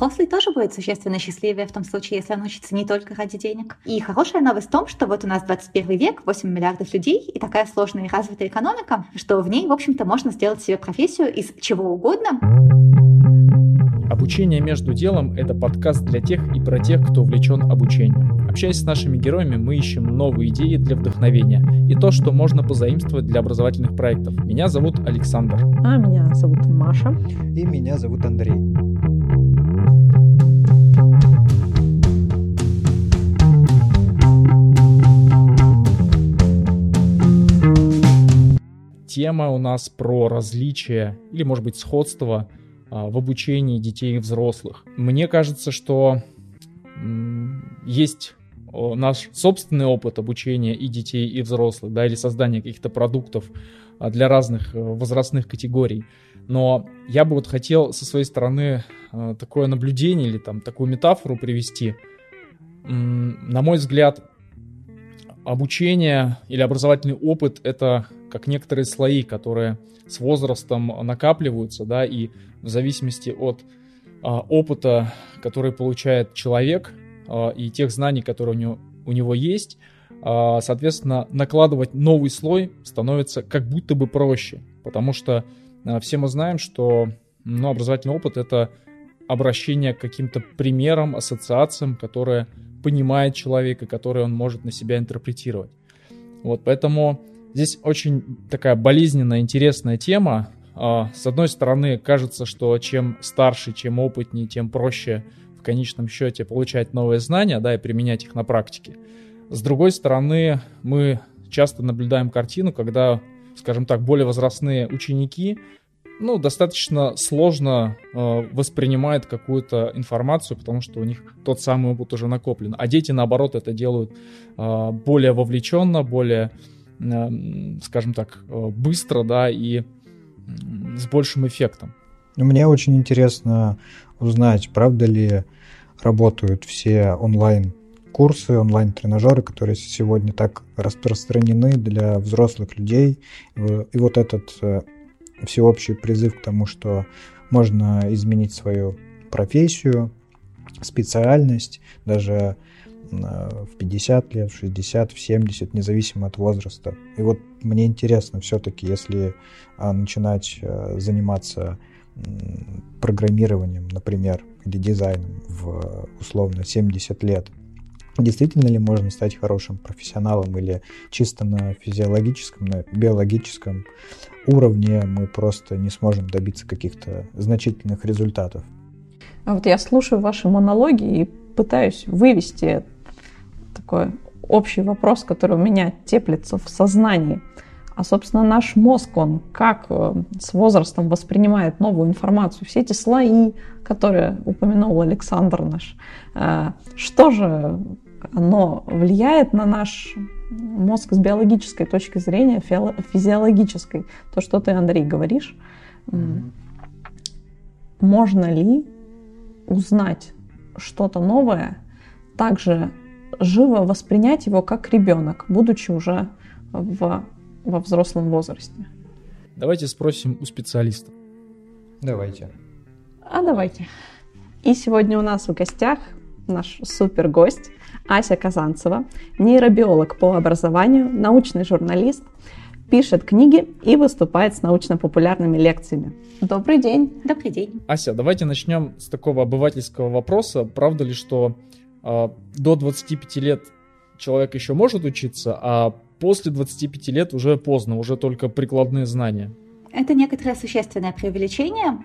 Взрослый тоже будет существенно счастливее в том случае, если он учится не только ради денег. И хорошая новость в том, что вот у нас 21 век, 8 миллиардов людей и такая сложная и развитая экономика, что в ней, в общем-то, можно сделать себе профессию из чего угодно. Обучение между делом – это подкаст для тех и про тех, кто увлечен обучением. Общаясь с нашими героями, мы ищем новые идеи для вдохновения и то, что можно позаимствовать для образовательных проектов. Меня зовут Александр. А меня зовут Маша. И меня зовут Андрей. Тема у нас про различия или, может быть, сходство а, в обучении детей и взрослых. Мне кажется, что есть наш собственный опыт обучения и детей, и взрослых, да, или создания каких-то продуктов а, для разных э, возрастных категорий. Но я бы вот хотел со своей стороны э, такое наблюдение или там такую метафору привести. На мой взгляд, обучение или образовательный опыт — это как некоторые слои, которые с возрастом накапливаются, да, и в зависимости от а, опыта, который получает человек, а, и тех знаний, которые у него, у него есть, а, соответственно, накладывать новый слой становится как будто бы проще, потому что а, все мы знаем, что ну, образовательный опыт — это обращение к каким-то примерам, ассоциациям, которые понимает человека, которые он может на себя интерпретировать. Вот, поэтому здесь очень такая болезненная, интересная тема. А, с одной стороны, кажется, что чем старше, чем опытнее, тем проще в конечном счете получать новые знания, да, и применять их на практике. С другой стороны, мы часто наблюдаем картину, когда, скажем так, более возрастные ученики ну, достаточно сложно э, воспринимают какую-то информацию, потому что у них тот самый опыт уже накоплен. А дети, наоборот, это делают э, более вовлеченно, более, э, скажем так, э, быстро, да, и э, с большим эффектом. Мне очень интересно узнать, правда ли работают все онлайн курсы, онлайн-тренажеры, которые сегодня так распространены для взрослых людей. И вот этот э, всеобщий призыв к тому, что можно изменить свою профессию, специальность, даже э, в 50 лет, в 60, в 70, независимо от возраста. И вот мне интересно все-таки, если а, начинать э, заниматься программированием, например, или дизайном в условно 70 лет, действительно ли можно стать хорошим профессионалом или чисто на физиологическом, на биологическом уровне мы просто не сможем добиться каких-то значительных результатов. А вот я слушаю ваши монологи и пытаюсь вывести такой общий вопрос, который у меня теплится в сознании. А, собственно, наш мозг, он как э, с возрастом воспринимает новую информацию, все эти слои, которые упомянул Александр наш, э, что же оно влияет на наш мозг с биологической точки зрения, физиологической. То, что ты, Андрей, говоришь, mm-hmm. можно ли узнать что-то новое, также живо воспринять его как ребенок, будучи уже в, во взрослом возрасте? Давайте спросим у специалиста. Давайте. А давайте. И сегодня у нас в гостях наш супер гость Ася Казанцева, нейробиолог по образованию, научный журналист, пишет книги и выступает с научно-популярными лекциями. Добрый день. Добрый день. Ася, давайте начнем с такого обывательского вопроса. Правда ли, что э, до 25 лет человек еще может учиться, а после 25 лет уже поздно, уже только прикладные знания? Это некоторое существенное преувеличение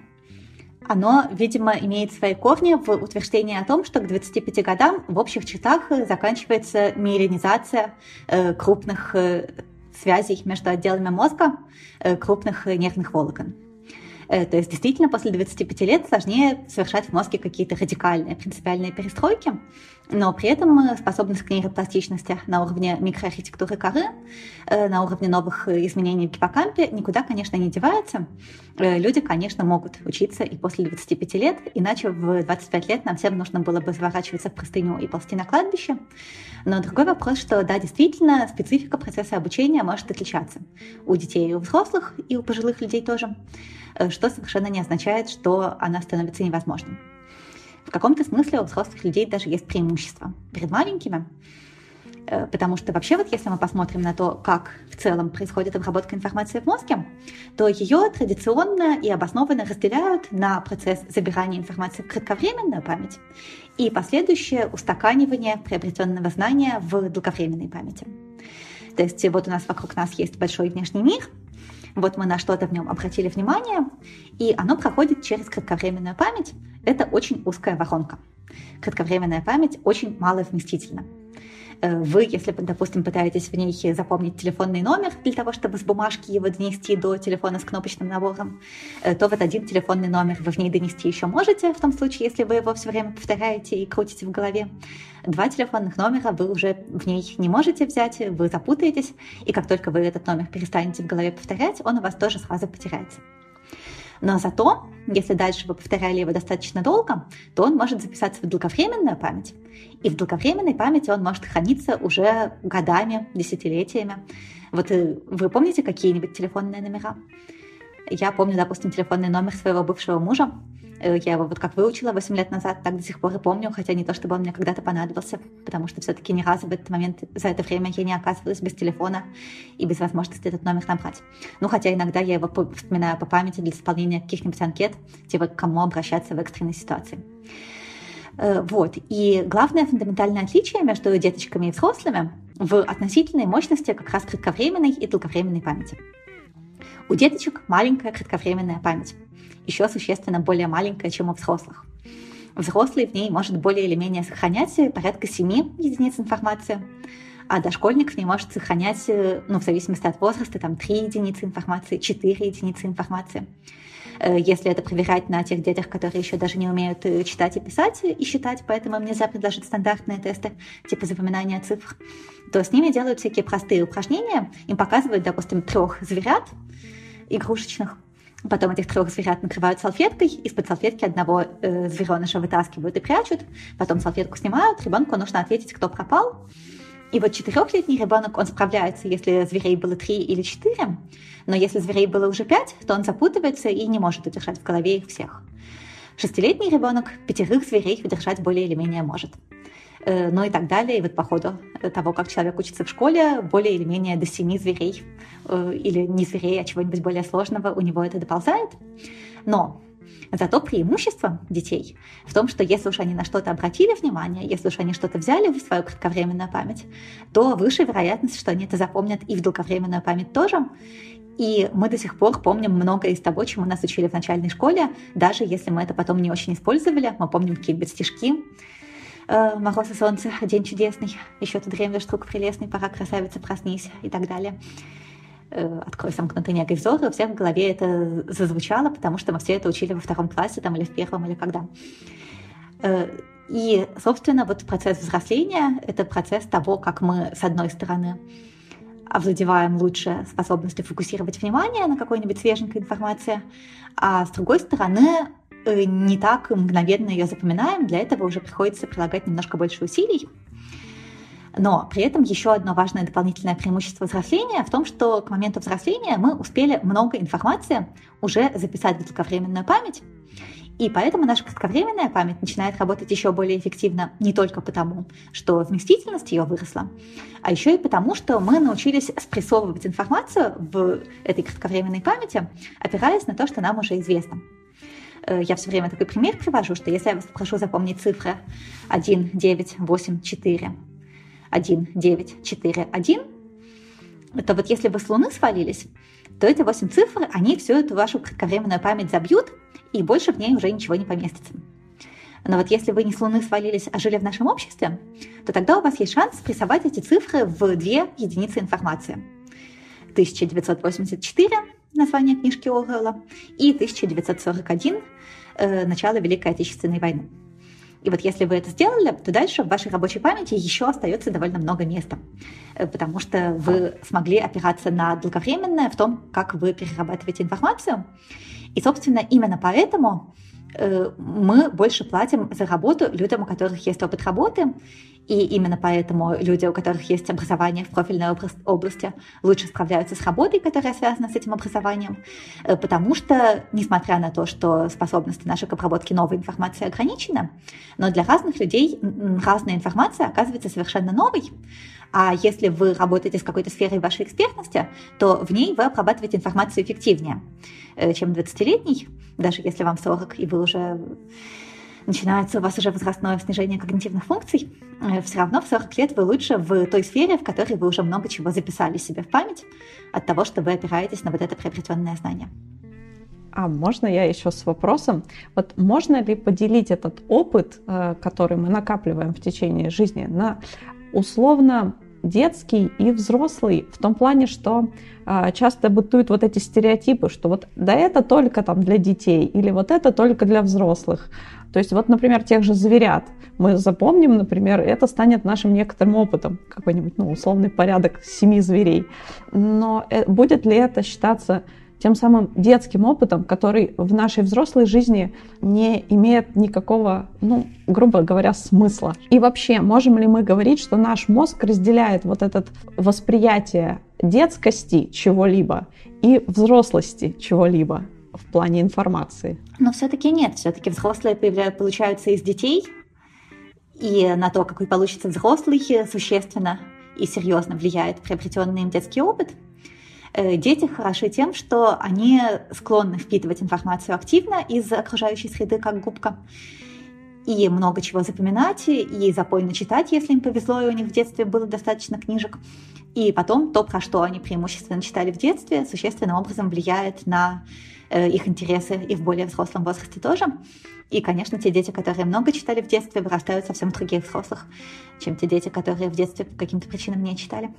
оно, видимо, имеет свои корни в утверждении о том, что к 25 годам в общих чертах заканчивается миелинизация э, крупных э, связей между отделами мозга, э, крупных нервных волокон. То есть действительно после 25 лет сложнее совершать в мозге какие-то радикальные, принципиальные перестройки, но при этом э, способность к нейропластичности на уровне микроархитектуры коры, э, на уровне новых изменений в гиппокампе никуда, конечно, не девается. Люди, конечно, могут учиться и после 25 лет, иначе в 25 лет нам всем нужно было бы заворачиваться в простыню и ползти на кладбище. Но другой вопрос, что да, действительно, специфика процесса обучения может отличаться у детей и у взрослых, и у пожилых людей тоже. Э, что совершенно не означает, что она становится невозможной. В каком-то смысле у взрослых людей даже есть преимущество перед маленькими, Э, потому что вообще вот если мы посмотрим на то, как в целом происходит обработка информации в мозге, то ее традиционно и обоснованно разделяют на процесс забирания информации в кратковременную память и последующее устаканивание приобретенного знания в долговременной памяти. То есть вот у нас вокруг нас есть большой внешний мир, вот мы на что-то в нем обратили внимание, и оно проходит через кратковременную память. Это очень узкая воронка. Кратковременная память очень маловместительна. Э, вы, если, допустим, пытаетесь в ней запомнить телефонный номер для того, чтобы с бумажки его донести до телефона с кнопочным набором, э, то вот один телефонный номер вы в ней донести еще можете, в том случае, если вы его все время повторяете и крутите в голове. Два телефонных номера вы уже в ней не можете взять, вы запутаетесь, и как только вы этот номер перестанете в голове повторять, он у вас тоже сразу потеряется. Но зато, если дальше вы повторяли его достаточно долго, то он может записаться в долговременную память. И в долговременной памяти он может храниться уже годами, десятилетиями. Вот э, вы помните какие-нибудь телефонные номера? Я помню, допустим, телефонный номер своего бывшего мужа. Э, я его вот как выучила 8 лет назад, так до сих пор и помню, хотя не то, чтобы он мне когда-то понадобился, потому что все-таки ни разу в этот момент за это время я не оказывалась без телефона и без возможности этот номер набрать. Ну, хотя иногда я его вспоминаю по памяти для заполнения каких-нибудь анкет, типа к кому обращаться в экстренной ситуации. Э, вот. И главное фундаментальное отличие между деточками и взрослыми в относительной мощности как раз кратковременной и долговременной памяти. У деточек маленькая кратковременная память, еще существенно более маленькая, чем у взрослых. Взрослый в ней может более или менее сохранять порядка 7 единиц информации, а дошкольник в ней может сохранять, э, ну, в зависимости от возраста, там 3 единицы информации, 4 единицы информации. Э, если это проверять на тех детях, которые еще даже не умеют э, читать и писать и считать, поэтому им нельзя предложить стандартные тесты типа запоминания цифр, то с ними делают всякие простые упражнения. Им показывают, допустим, трех зверят игрушечных, Потом этих трех зверят накрывают салфеткой, из-под салфетки одного э, звереныша вытаскивают и прячут, потом салфетку снимают, ребенку нужно ответить, кто пропал. И вот четырехлетний ребенок, он справляется, если зверей было три или четыре, но если зверей было уже пять, то он запутывается и не может удержать в голове их всех. Шестилетний ребенок пятерых зверей удержать более или менее может. Э, ну и так далее. И вот по ходу того, как человек учится в школе, более или менее до семи зверей э, или не зверей, а чего-нибудь более сложного у него это доползает. Но Зато преимущество детей в том, что если уж они на что-то обратили внимание, если уж они что-то взяли в свою кратковременную память, то выше вероятность, что они это запомнят и в долговременную память тоже. И мы до сих пор помним многое из того, чему нас учили в начальной школе, даже если мы это потом не очень использовали. Мы помним какие-нибудь стишки, э, «Мороз и солнце, день чудесный», «Еще ты дремлешь, друг прелестный, пора красавица, проснись» и так далее. Э, «Открой сомкнутый негой взор», и у всех в голове это зазвучало, потому что мы все это учили во втором классе там, или в первом, или когда. Э, и, собственно, вот процесс взросления — это процесс того, как мы, с одной стороны, овладеваем лучше способностью фокусировать внимание на какой-нибудь свеженькой информации, а с другой стороны, э, не так мгновенно ее запоминаем, для этого уже приходится прилагать немножко больше усилий, но при этом еще одно важное дополнительное преимущество взросления в том, что к моменту взросления мы успели много информации уже записать в долговременную память, и поэтому наша кратковременная память начинает работать еще более эффективно не только потому, что вместительность ее выросла, а еще и потому, что мы научились спрессовывать информацию в этой кратковременной памяти, опираясь на то, что нам уже известно. Э, я все время такой пример привожу, что если я вас попрошу запомнить цифры 1, 9, 8, 4, 1, 9, 4, 1, то вот если вы с Луны свалились, то эти 8 цифр, они всю эту вашу кратковременную память забьют, и больше в ней уже ничего не поместится. Но вот если вы не с Луны свалились, а жили в нашем обществе, то тогда у вас есть шанс прессовать эти цифры в две единицы информации. 1984, название книжки Оруэлла, и 1941, э, начало Великой Отечественной войны. И вот если вы это сделали, то дальше в вашей рабочей памяти еще остается довольно много места, э, потому что вы смогли опираться на долговременное в том, как вы перерабатываете информацию. И, собственно, именно поэтому э, мы больше платим за работу людям, у которых есть опыт работы, И именно поэтому люди, у которых есть образование в профильной области, лучше справляются с работой, которая связана с этим образованием, э, потому что, несмотря на то, что способности нашей к обработке новой информации ограничены, но для разных людей разная информация оказывается совершенно новой. А если вы работаете с какой-то сферой вашей экспертности, то в ней вы обрабатываете информацию эффективнее, э, чем 20-летний, даже если вам 40, и вы уже начинается у вас уже возрастное снижение когнитивных функций, э, все равно в 40 лет вы лучше в той сфере, в которой вы уже много чего записали себе в память от того, что вы опираетесь на вот это приобретенное знание. А можно я еще с вопросом? Вот можно ли поделить этот опыт, э, который мы накапливаем в течение жизни, на условно детский и взрослый в том плане, что э, часто бытуют вот эти стереотипы, что вот да это только там для детей или вот это только для взрослых. То есть вот, например, тех же зверят мы запомним, например, это станет нашим некоторым опытом, какой-нибудь ну, условный порядок семи зверей. Но э, будет ли это считаться тем самым детским опытом, который в нашей взрослой жизни не имеет никакого, ну, грубо говоря, смысла. И вообще, можем ли мы говорить, что наш мозг разделяет вот это восприятие детскости чего-либо и взрослости чего-либо? в плане информации. Но все-таки нет, все-таки взрослые получаются из детей, и на то, какой получится взрослый, существенно и серьезно влияет приобретенный им детский опыт. Э, дети хороши тем, что они склонны впитывать информацию активно из окружающей среды, как губка, и много чего запоминать, и запойно читать, если им повезло, и у них в детстве было достаточно книжек. И потом то, про что они преимущественно читали в детстве, существенным образом влияет на Э, их интересы и в более взрослом возрасте тоже. И, конечно, те дети, которые много читали в детстве, вырастают совсем других взрослых, чем те дети, которые в детстве по каким-то причинам не читали.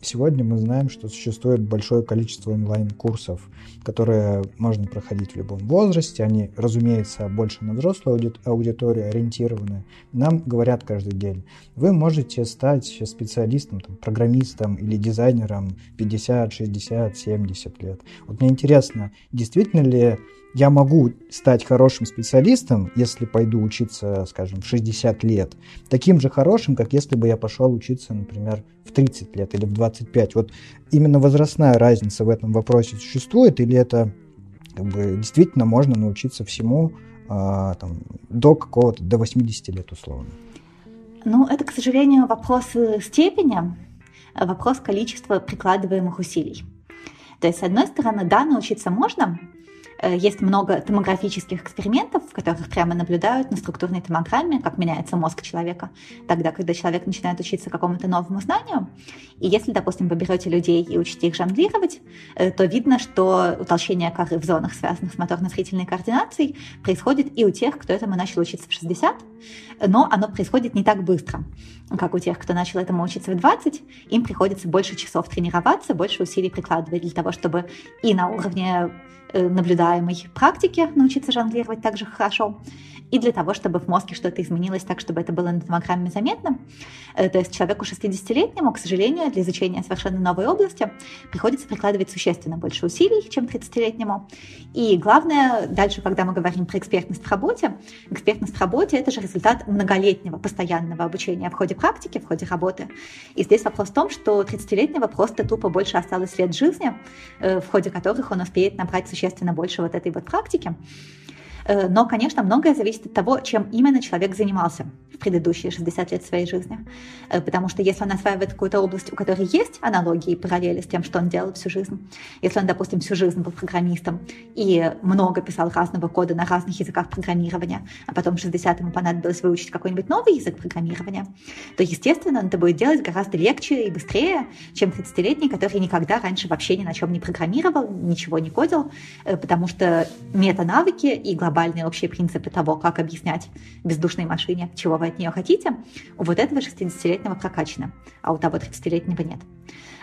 Сегодня мы знаем, что существует большое количество онлайн-курсов, которые можно проходить в любом возрасте. Они, разумеется, больше на взрослую аудиторию ориентированы. Нам говорят каждый день, вы можете стать специалистом, там, программистом или дизайнером 50, 60, 70 лет. Вот мне интересно, действительно ли я могу стать хорошим специалистом, если пойду учиться, скажем, в 60 лет, таким же хорошим, как если бы я пошел учиться, например, в 30 лет или в 25. Вот именно возрастная разница в этом вопросе существует, или это как бы, действительно можно научиться всему а, там, до какого-то, до 80 лет условно? Ну, это, к сожалению, вопрос степени, вопрос количества прикладываемых усилий. То есть, с одной стороны, да, научиться можно, есть много томографических экспериментов, в которых прямо наблюдают на структурной томограмме, как меняется мозг человека, тогда, когда человек начинает учиться какому-то новому знанию. И если, допустим, вы берете людей и учите их жонглировать, э, то видно, что утолщение коры в зонах, связанных с моторно-зрительной координацией, происходит и у тех, кто этому начал учиться в 60, но оно происходит не так быстро, как у тех, кто начал этому учиться в 20. Им приходится больше часов тренироваться, больше усилий прикладывать для того, чтобы и на уровне Э, наблюдаемой практике научиться жонглировать так же хорошо, и для того, чтобы в мозге что-то изменилось так, чтобы это было на томограмме заметно. Э, то есть человеку 60-летнему, к сожалению, для изучения совершенно новой области приходится прикладывать существенно больше усилий, чем 30-летнему. И главное, дальше, когда мы говорим про экспертность в работе, экспертность в работе — это же результат многолетнего постоянного обучения в ходе практики, в ходе работы. И здесь вопрос в том, что 30-летнего просто тупо больше осталось лет жизни, э, в ходе которых он успеет набрать существенно больше вот этой вот практики. Э, но, конечно, многое зависит от того, чем именно человек занимался в предыдущие 60 лет своей жизни. Э, потому что если он осваивает какую-то область, у которой есть аналогии и параллели с тем, что он делал всю жизнь, если он, допустим, всю жизнь был программистом и много писал разного кода на разных языках программирования, а потом в 60 ему понадобилось выучить какой-нибудь новый язык программирования, то, естественно, он это будет делать гораздо легче и быстрее, чем 30-летний, который никогда раньше вообще ни на чем не программировал, ничего не кодил, э, потому что мета-навыки и глобальные глобальные общие принципы того, как объяснять бездушной машине, чего вы от нее хотите, у вот этого 60-летнего прокачано, а у того 30-летнего нет.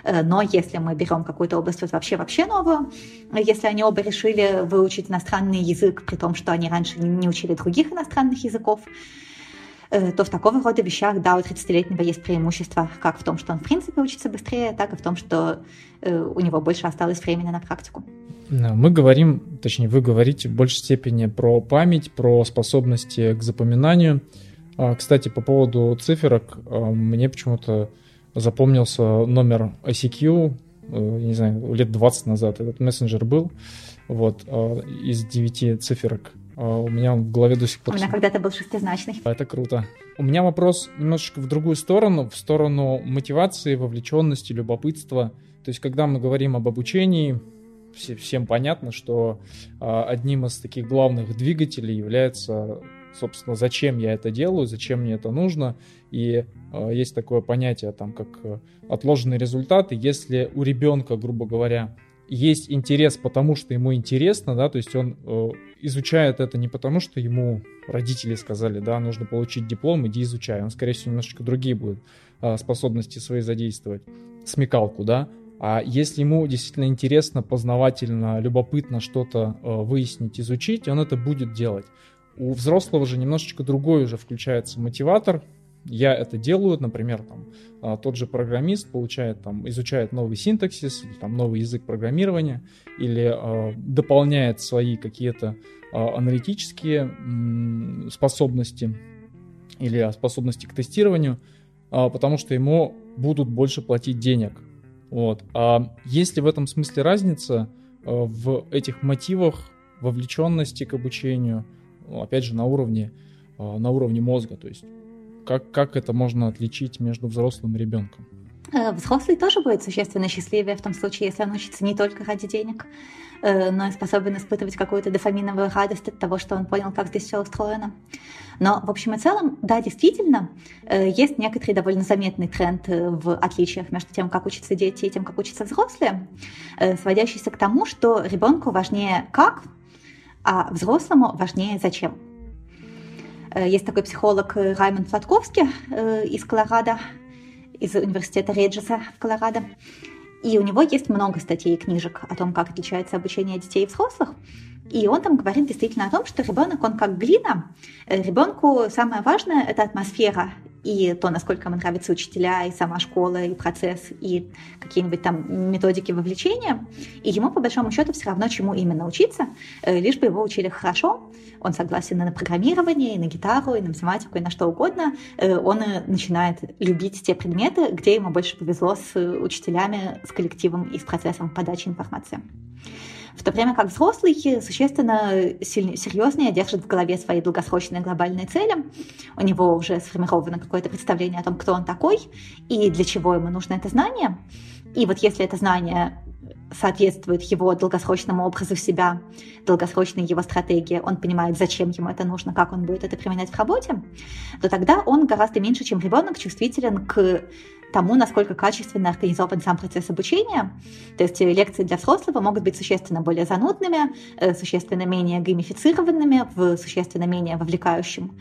Э, но если мы берем какую-то область вот вообще-вообще новую, если они оба решили выучить иностранный язык, при том, что они раньше не учили других иностранных языков, то в такого рода вещах, да, у 30-летнего есть преимущество как в том, что он в принципе учится быстрее, так и в том, что э, у него больше осталось времени на практику. Мы говорим, точнее, вы говорите в большей степени про память, про способности к запоминанию. А, кстати, по поводу циферок, а, мне почему-то запомнился номер ICQ, э, не знаю, лет 20 назад этот мессенджер был, вот, а, из 9 циферок. У меня он в голове до сих пор. У меня когда-то был шестизначный. Это круто. У меня вопрос немножечко в другую сторону, в сторону мотивации, вовлеченности, любопытства. То есть, когда мы говорим об обучении, всем понятно, что одним из таких главных двигателей является собственно, зачем я это делаю, зачем мне это нужно. И э, есть такое понятие, там, как э, отложенные результаты. Если у ребенка, грубо говоря, есть интерес, потому что ему интересно, да, то есть он э, изучает это не потому, что ему родители сказали, да, нужно получить диплом, иди изучай. Он, скорее всего, немножечко другие будут э, способности свои задействовать, смекалку, да. А если ему действительно интересно, познавательно, любопытно что-то э, выяснить, изучить, он это будет делать. У взрослого же немножечко другой уже включается мотиватор. Я это делаю, например, там, а, тот же программист получает, там, изучает новый синтаксис, там, новый язык программирования, или э, дополняет свои какие-то э, аналитические м, способности или способности к тестированию, э, потому что ему будут больше платить денег. Вот. А есть ли в этом смысле разница э, в этих мотивах вовлеченности к обучению, опять же, на уровне, а, на уровне мозга. То есть как, как это можно отличить между взрослым и ребенком? Э, взрослый тоже будет существенно счастливее в том случае, если он учится не только ради денег, э, но и способен испытывать какую-то дофаминовую радость от того, что он понял, как здесь все устроено. Но в общем и целом, да, действительно, э, есть некоторый довольно заметный тренд в отличиях между тем, как учатся дети и тем, как учатся взрослые, сводящийся к тому, что ребенку важнее как, а взрослому важнее зачем. Э, есть такой психолог э, Раймонд Флатковский э, из Колорадо, из университета Реджеса в Колорадо. И у него есть много статей и книжек о том, как отличается обучение детей и взрослых. И он там говорит действительно о том, что ребенок, он как глина. Ребенку самое важное – это атмосфера и то, насколько ему нравятся учителя, и сама школа, и процесс, и какие-нибудь там методики вовлечения. И ему, по большому счету, все равно, чему именно учиться, э, лишь бы его учили хорошо. Он согласен и на программирование, и на гитару, и на математику, и на что угодно. Э, он начинает любить те предметы, где ему больше повезло с учителями, с коллективом и с процессом подачи информации в то время как взрослый существенно серьезнее держит в голове свои долгосрочные глобальные цели. У него уже сформировано какое-то представление о том, кто он такой и для чего ему нужно это знание. И вот если это знание соответствует его долгосрочному образу себя, долгосрочной его стратегии, он понимает, зачем ему это нужно, как он будет это применять в работе, то тогда он гораздо меньше, чем ребенок, чувствителен к тому, насколько качественно организован сам процесс обучения. То есть э, лекции для взрослого могут быть существенно более занудными, э, существенно менее геймифицированными, в существенно менее вовлекающем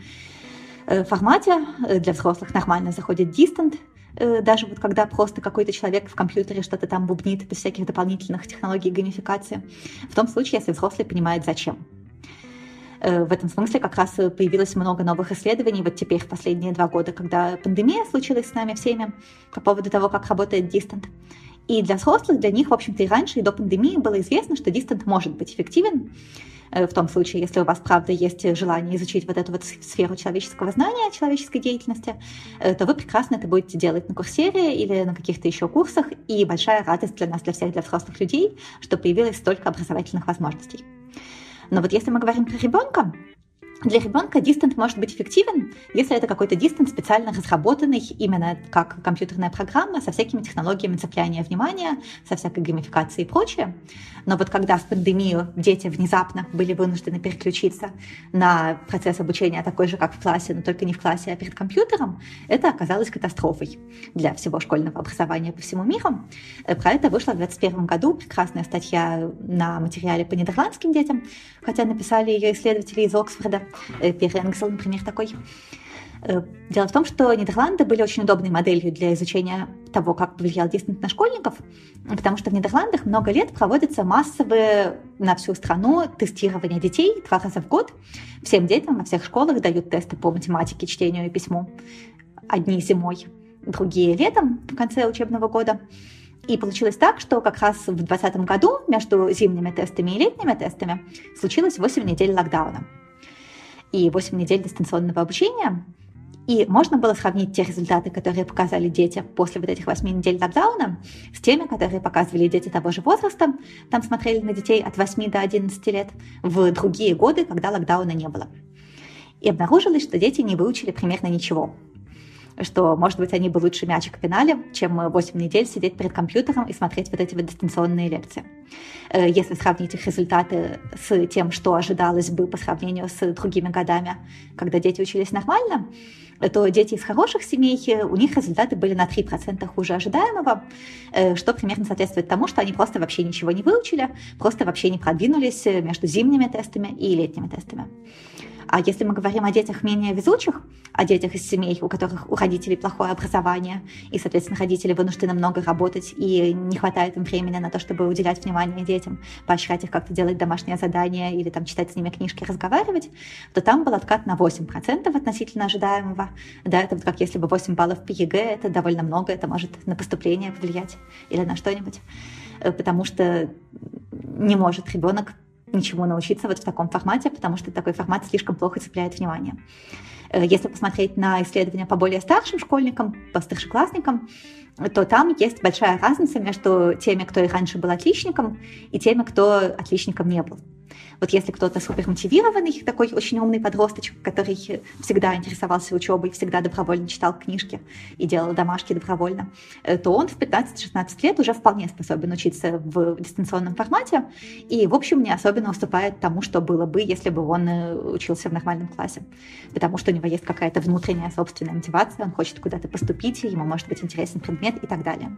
э, формате. Для взрослых нормально заходит дистант, даже вот когда просто какой-то человек в компьютере что-то там бубнит без всяких дополнительных технологий геймификации. В том случае, если взрослый понимает, зачем. Э, в этом смысле как раз появилось много новых исследований вот теперь в последние два года, когда пандемия случилась с нами всеми по поводу того, как работает дистант. И для взрослых, для них, в общем-то, и раньше, и до пандемии было известно, что дистант может быть эффективен, э, в том случае, если у вас, правда, есть желание изучить вот эту вот сферу человеческого знания, человеческой деятельности, э, то вы прекрасно это будете делать на курсере или на каких-то еще курсах, и большая радость для нас, для всех, для взрослых людей, что появилось столько образовательных возможностей. Но вот если мы говорим про ребенка, для ребенка дистант может быть эффективен, если это какой-то дистант специально разработанный именно как компьютерная программа со всякими технологиями цепляния внимания, со всякой геймификацией и прочее. Но вот когда в пандемию дети внезапно были вынуждены переключиться на процесс обучения такой же, как в классе, но только не в классе, а перед компьютером, это оказалось катастрофой для всего школьного образования по всему миру. Про это вышла в 2021 году прекрасная статья на материале по нидерландским детям, хотя написали ее исследователи из Оксфорда. Э, Пьер Энгсел, например, такой. Э, дело в том, что Нидерланды были очень удобной моделью для изучения того, как повлиял дистант на школьников, потому что в Нидерландах много лет проводятся массовые на всю страну тестирования детей два раза в год. Всем детям во всех школах дают тесты по математике, чтению и письму. Одни зимой, другие летом, в конце учебного года. И получилось так, что как раз в 2020 году между зимними тестами и летними тестами случилось 8 недель локдауна и 8 недель дистанционного обучения. И можно было сравнить те результаты, которые показали дети после вот этих 8 недель локдауна, с теми, которые показывали дети того же возраста. Там смотрели на детей от 8 до 11 лет в другие годы, когда локдауна не было. И обнаружилось, что дети не выучили примерно ничего что, может быть, они бы лучше мячик пинали, чем 8 недель сидеть перед компьютером и смотреть вот эти вот дистанционные лекции. Э, если сравнить их результаты с тем, что ожидалось бы по сравнению с другими годами, когда дети учились нормально, то дети из хороших семей, у них результаты были на 3% хуже ожидаемого, э, что примерно соответствует тому, что они просто вообще ничего не выучили, просто вообще не продвинулись между зимними тестами и летними тестами. А если мы говорим о детях менее везучих, о детях из семей, у которых у родителей плохое образование, и, соответственно, родители вынуждены много работать, и не хватает им времени на то, чтобы уделять внимание детям, поощрять их как-то делать домашнее задание или там читать с ними книжки, разговаривать, то там был откат на 8% относительно ожидаемого. Да, это вот как если бы 8 баллов по ЕГЭ, это довольно много, это может на поступление повлиять или на что-нибудь. Э, потому что не может ребенок ничему научиться вот в таком формате, потому что такой формат слишком плохо цепляет внимание. Э, если посмотреть на исследования по более старшим школьникам, по старшеклассникам, то там есть большая разница между теми, кто и раньше был отличником, и теми, кто отличником не был. Вот если кто-то супермотивированный, такой очень умный подросточек, который всегда интересовался учебой, всегда добровольно читал книжки и делал домашки добровольно, э, то он в 15-16 лет уже вполне способен учиться в дистанционном формате и, в общем, не особенно уступает тому, что было бы, если бы он э, учился в нормальном классе. Потому что у него есть какая-то внутренняя собственная мотивация, он хочет куда-то поступить, ему может быть интересен предмет и так далее.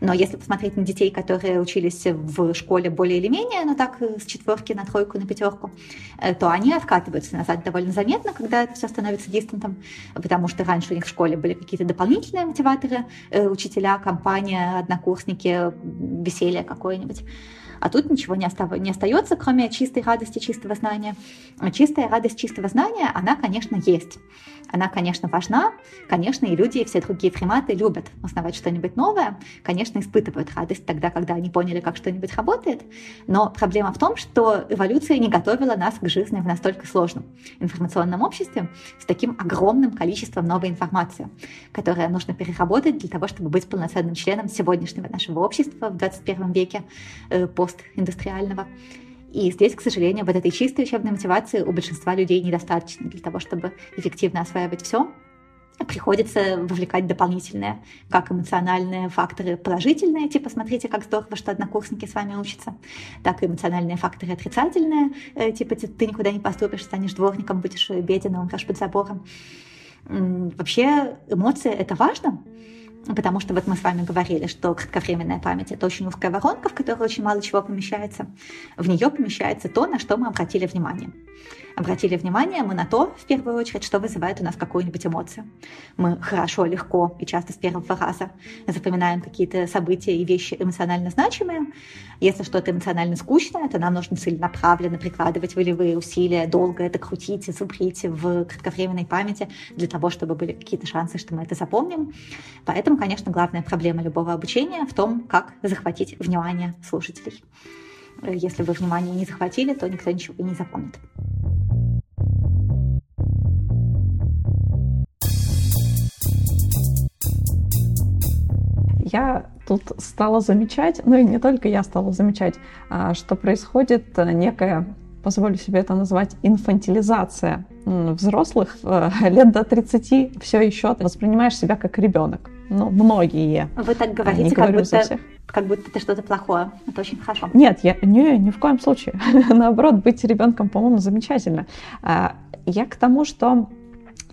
Но если посмотреть на детей, которые учились в школе более или менее, ну так, э, с четверки на тройку, на пятерку, э, то они откатываются назад довольно заметно, когда это все становится дистантом, потому что раньше у них в школе были какие-то дополнительные мотиваторы, э, учителя, компания, однокурсники, веселье какое-нибудь. А тут ничего не, остав... не остается, кроме чистой радости, чистого знания. Чистая радость чистого знания, она, конечно, есть. Она, конечно, важна. Конечно, и люди, и все другие приматы любят узнавать что-нибудь новое. Конечно, испытывают радость тогда, когда они поняли, как что-нибудь работает. Но проблема в том, что эволюция не готовила нас к жизни в настолько сложном информационном обществе с таким огромным количеством новой информации, которая нужно переработать для того, чтобы быть полноценным членом сегодняшнего нашего общества в 21 веке э, постиндустриального. И здесь, к сожалению, вот этой чистой учебной мотивации у большинства людей недостаточно для того, чтобы эффективно осваивать все. Приходится вовлекать дополнительные, как эмоциональные факторы положительные, типа смотрите, как здорово, что однокурсники с вами учатся, так и эмоциональные факторы отрицательные, э, типа ты никуда не поступишь, станешь дворником, будешь беден, умрешь под забором. Вообще эмоции — это важно, Потому что вот мы с вами говорили, что кратковременная память — это очень узкая воронка, в которой очень мало чего помещается. В нее помещается то, на что мы обратили внимание. Обратили внимание мы на то, в первую очередь, что вызывает у нас какую-нибудь эмоцию. Мы хорошо, легко и часто с первого раза запоминаем какие-то события и вещи эмоционально значимые. Если что-то эмоционально скучное, то нам нужно целенаправленно прикладывать волевые усилия, долго это крутить и зубрить в кратковременной памяти для того, чтобы были какие-то шансы, что мы это запомним. Поэтому, конечно, главная проблема любого обучения в том, как захватить внимание слушателей. Если вы внимание не захватили, то никто ничего не запомнит. Я тут стала замечать, ну и не только я стала замечать, а, что происходит некая, позволю себе это назвать, инфантилизация взрослых э, лет до 30 все еще воспринимаешь себя как ребенок. Ну, многие. Вы так говорите, как, будто, как будто это что-то плохое. Это очень хорошо. Нет, я, не, ни в коем случае. Наоборот, быть ребенком, по-моему, замечательно. А, я к тому, что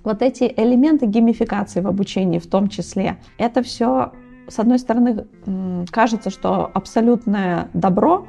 вот эти элементы геймификации в обучении в том числе, это все с одной стороны, кажется, что абсолютное добро,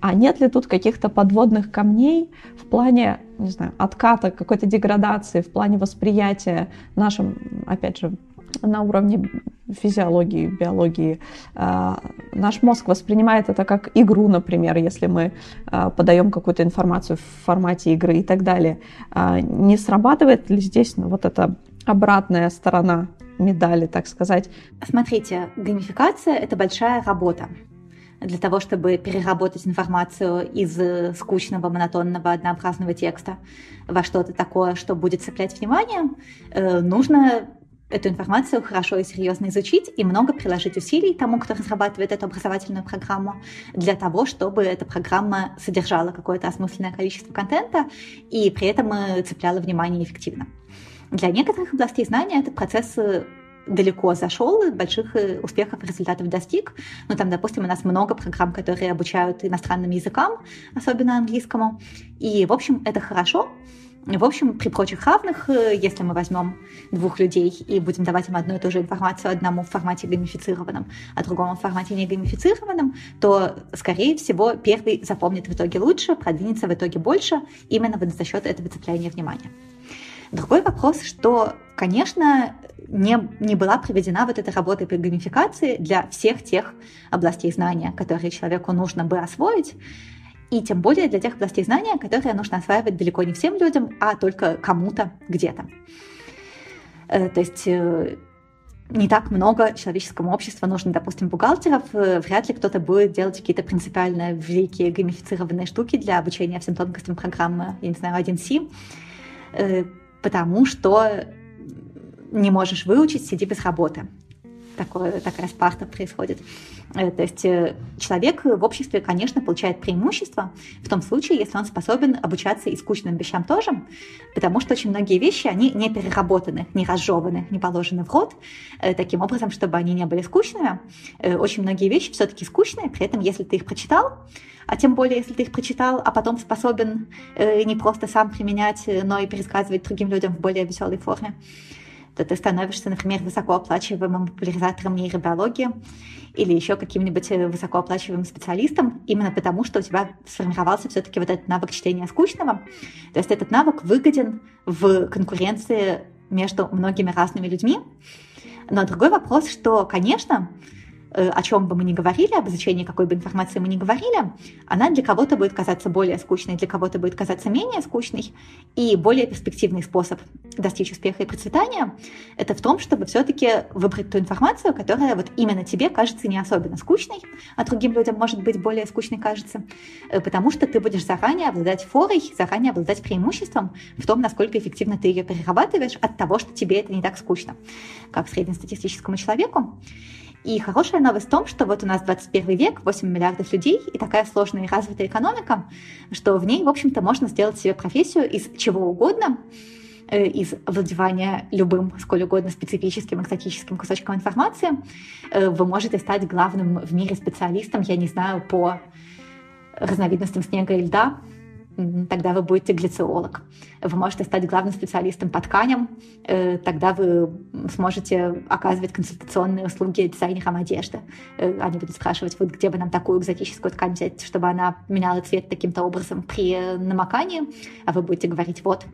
а нет ли тут каких-то подводных камней в плане, не знаю, отката, какой-то деградации, в плане восприятия нашим, опять же, на уровне физиологии, биологии. А, наш мозг воспринимает это как игру, например, если мы а, подаем какую-то информацию в формате игры и так далее. А, не срабатывает ли здесь ну, вот эта обратная сторона медали, так сказать. Смотрите, геймификация — это большая работа. для того, чтобы переработать информацию из скучного, монотонного, однообразного текста во что-то такое, что будет цеплять внимание, э, нужно эту информацию хорошо и серьезно изучить и много приложить усилий тому, кто разрабатывает эту образовательную программу, для того, чтобы эта программа содержала какое-то осмысленное количество контента и при этом э, цепляла внимание эффективно. Для некоторых областей знания этот процесс э, далеко зашел, больших э, успехов и результатов достиг. Ну, там, допустим, у нас много программ, которые обучают иностранным языкам, особенно английскому. И, в общем, это хорошо, в общем, при прочих равных, э, если мы возьмем двух людей и будем давать им одну и ту же информацию, одному в формате геймифицированном, а другому в формате не геймифицированном, то, скорее всего, первый запомнит в итоге лучше, продвинется в итоге больше, именно вот за счет этого цепляния внимания. Другой вопрос, что, конечно, не, не была проведена вот эта работа по геймификации для всех тех областей знания, которые человеку нужно бы освоить, и тем более для тех областей знания, которые нужно осваивать далеко не всем людям, а только кому-то где-то. Э, то есть э, не так много человеческому обществу нужно, допустим, бухгалтеров, э, вряд ли кто-то будет делать какие-то принципиально великие геймифицированные штуки для обучения всем тонкостям программы, я не знаю, 1С, потому что не можешь выучить, сиди без работы такое, такая спарта происходит. Э, то есть э, человек в обществе, конечно, получает преимущество в том случае, если он способен обучаться и скучным вещам тоже, потому что очень многие вещи, они не переработаны, не разжеваны, не положены в рот, э, таким образом, чтобы они не были скучными. Очень многие вещи все-таки скучные, при этом, если ты их прочитал, а тем более, если ты их прочитал, а потом способен не просто сам применять, но и пересказывать другим людям в более веселой форме, то ты становишься, например, высокооплачиваемым популяризатором нейробиологии или еще каким-нибудь э, высокооплачиваемым специалистом, именно потому, что у тебя сформировался все-таки вот этот навык чтения скучного. То есть этот навык выгоден в конкуренции между многими разными людьми. Но другой вопрос, что, конечно, о чем бы мы ни говорили, об изучении какой бы информации мы ни говорили, она для кого-то будет казаться более скучной, для кого-то будет казаться менее скучной. И более перспективный способ достичь успеха и процветания — это в том, чтобы все-таки выбрать ту информацию, которая вот именно тебе кажется не особенно скучной, а другим людям может быть более скучной кажется, э, потому что ты будешь заранее обладать форой, заранее обладать преимуществом в том, насколько эффективно ты ее перерабатываешь от того, что тебе это не так скучно, как среднестатистическому человеку. И хорошая новость в том, что вот у нас 21 век, 8 миллиардов людей и такая сложная и развитая экономика, что в ней, в общем-то, можно сделать себе профессию из чего угодно, э, из владевания любым, сколь угодно специфическим, экзотическим кусочком информации. Э, вы можете стать главным в мире специалистом, я не знаю, по разновидностям снега и льда, тогда вы будете глициолог. Вы можете стать главным специалистом по тканям, э, тогда вы сможете оказывать консультационные услуги дизайнерам одежды. Э, они будут спрашивать, вот где бы нам такую экзотическую ткань взять, чтобы она меняла цвет таким-то образом при намокании, а вы будете говорить, вот,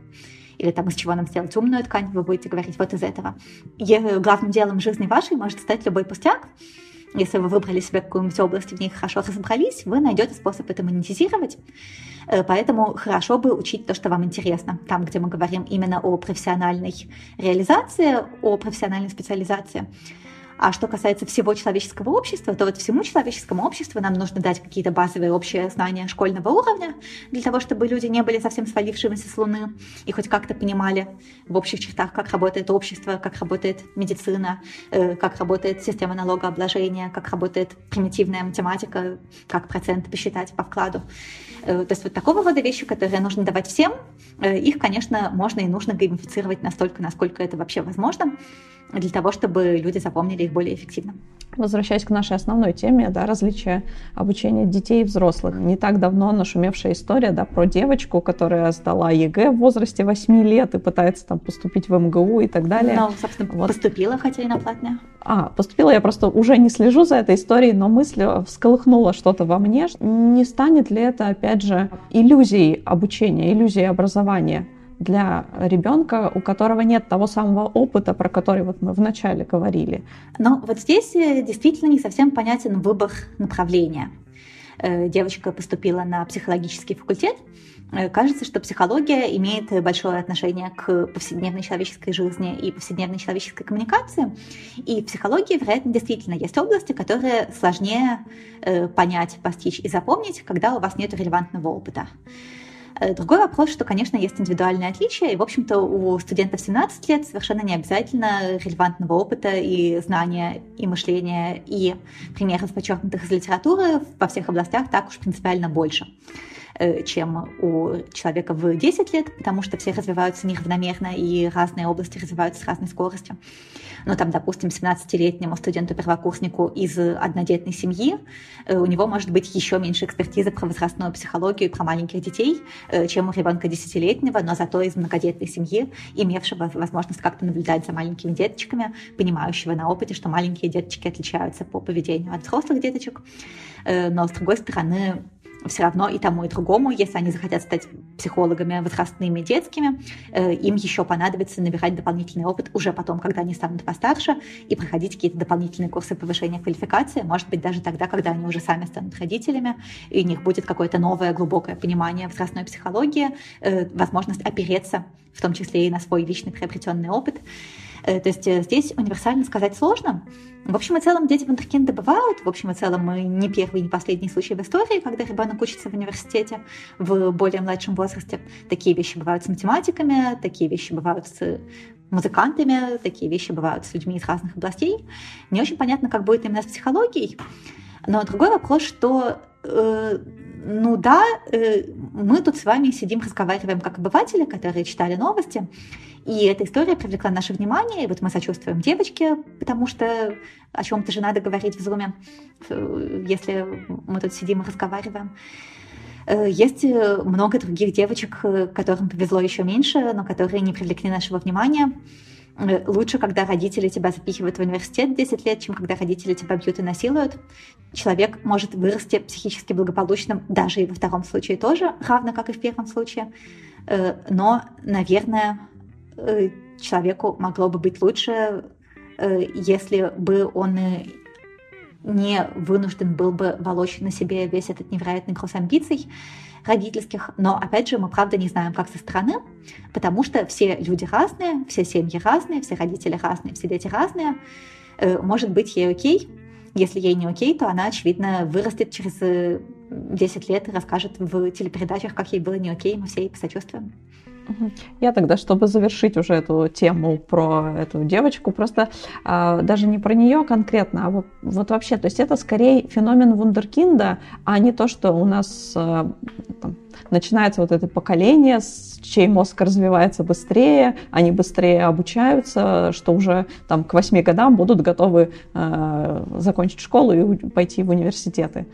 или там из чего нам сделать умную ткань, вы будете говорить вот из этого. И главным делом жизни вашей может стать любой пустяк, если вы выбрали себе какую-нибудь область и в ней хорошо разобрались, вы найдете способ это монетизировать. Э, поэтому хорошо бы учить то, что вам интересно. Там, где мы говорим именно о профессиональной реализации, о профессиональной специализации. А что касается всего человеческого общества, то вот всему человеческому обществу нам нужно дать какие-то базовые общие знания школьного уровня, для того, чтобы люди не были совсем свалившимися с Луны и хоть как-то понимали в общих чертах, как работает общество, как работает медицина, э, как работает система налогообложения, как работает примитивная математика, как процент посчитать по вкладу. Э, то есть вот такого рода вещи, которые нужно давать всем, э, их, конечно, можно и нужно геймифицировать настолько, насколько это вообще возможно для того, чтобы люди запомнили их более эффективно. Возвращаясь к нашей основной теме, да, различия обучения детей и взрослых. Не так давно нашумевшая история да, про девочку, которая сдала ЕГЭ в возрасте 8 лет и пытается там поступить в МГУ и так далее. Ну, собственно, вот. поступила, хотя и на платное. А, поступила, я просто уже не слежу за этой историей, но мысль всколыхнула что-то во мне. Не станет ли это, опять же, иллюзией обучения, иллюзией образования? Для ребенка, у которого нет того самого опыта, про который вот мы вначале говорили. Но вот здесь э, действительно не совсем понятен выбор направления. девочка поступила на психологический факультет, кажется, что психология имеет большое отношение к повседневной человеческой жизни и повседневной человеческой коммуникации. И в психологии, вероятно, действительно есть области, которые сложнее понять, постичь и запомнить, когда у вас нет релевантного опыта. Э, другой вопрос, что, конечно, есть индивидуальные отличия, и, в общем-то, у студентов 17 лет совершенно не обязательно релевантного опыта и знания, и мышления, и примеров, подчеркнутых из литературы во всех областях так уж принципиально больше. Э, чем у человека в 10 лет, потому что все развиваются неравномерно и разные области развиваются с разной скоростью. Ну, там, допустим, 17-летнему студенту-первокурснику из однодетной семьи э, у него может быть еще меньше экспертизы про возрастную психологию и про маленьких детей, э, чем у ребенка десятилетнего, но зато из многодетной семьи, имевшего возможность как-то наблюдать за маленькими деточками, понимающего на опыте, что маленькие деточки отличаются по поведению от взрослых деточек. Но, с другой стороны, все равно и тому, и другому, если они захотят стать психологами возрастными, детскими, э, им еще понадобится набирать дополнительный опыт уже потом, когда они станут постарше, и проходить какие-то дополнительные курсы повышения квалификации, может быть, даже тогда, когда они уже сами станут родителями, и у них будет какое-то новое глубокое понимание возрастной психологии, э, возможность опереться, в том числе и на свой личный приобретенный опыт. Э, то есть э, здесь универсально сказать сложно. В общем и целом дети вундеркинды бывают. В общем и целом мы не первый, не последний случай в истории, когда ребенок учится в университете в более младшем возрасте. Такие вещи бывают с математиками, такие вещи бывают с музыкантами, такие вещи бывают с людьми из разных областей. Не очень понятно, как будет именно с психологией. Но другой вопрос, что э, ну да, э, мы тут с вами сидим, разговариваем как обыватели, которые читали новости, и эта история привлекла наше внимание, и вот мы сочувствуем девочке, потому что о чем-то же надо говорить в зуме, если мы тут сидим и разговариваем. Э, есть много других девочек, которым повезло еще меньше, но которые не привлекли нашего внимания. Э, лучше, когда родители тебя запихивают в университет 10 лет, чем когда родители тебя бьют и насилуют. Человек может вырасти психически благополучным даже и во втором случае тоже, равно как и в первом случае. Э, но, наверное, э, человеку могло бы быть лучше, если бы он не вынужден был бы волочь на себе весь этот невероятный груз амбиций, родительских, но, опять же, мы, правда, не знаем, как со стороны, потому что все люди разные, все семьи разные, все родители разные, все дети разные. Э, может быть, ей окей, если ей не окей, то она, очевидно, вырастет через 10 э, лет и расскажет в телепередачах, как ей было не окей, мы все ей посочувствуем. Я тогда, чтобы завершить уже эту тему про эту девочку, просто а, даже не про нее конкретно, а вот, вот вообще, то есть это скорее феномен вундеркинда, а не то, что у нас а, там, начинается вот это поколение, чей мозг развивается быстрее, они быстрее обучаются, что уже там к восьми годам будут готовы а, закончить школу и пойти в университеты.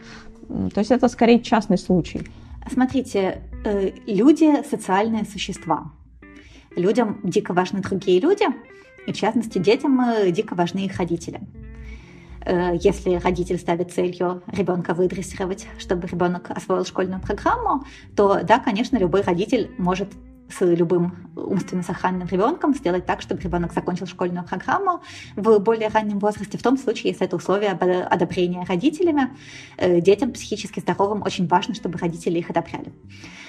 То есть это скорее частный случай. Смотрите, э, люди – социальные существа. Людям дико важны другие люди, и в частности детям э, дико важны их родители. Э, если родитель ставит целью ребенка выдрессировать, чтобы ребенок освоил школьную программу, то да, конечно, любой родитель может с любым умственно сохранным ребенком, сделать так, чтобы ребенок закончил школьную программу в более раннем возрасте, в том случае, если это условие одобрения родителями. Э, детям психически здоровым очень важно, чтобы родители их одобряли.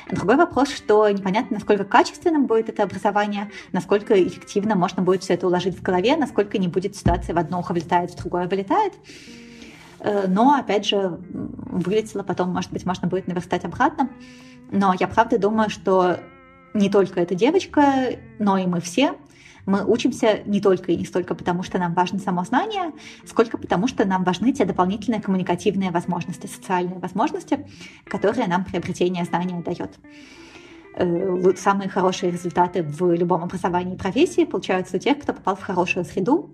Другой вопрос, что непонятно, насколько качественным будет это образование, насколько эффективно можно будет все это уложить в голове, насколько не будет ситуация в одно ухо влетает, в другое вылетает. Э, но, опять же, вылетело, потом, может быть, можно будет наверстать обратно. Но я правда думаю, что не только эта девочка, но и мы все. Мы учимся не только и не столько потому, что нам важно само знание, сколько потому, что нам важны те дополнительные коммуникативные возможности, социальные возможности, которые нам приобретение знания дает э, самые хорошие результаты в любом образовании и профессии получаются у тех, кто попал в хорошую среду,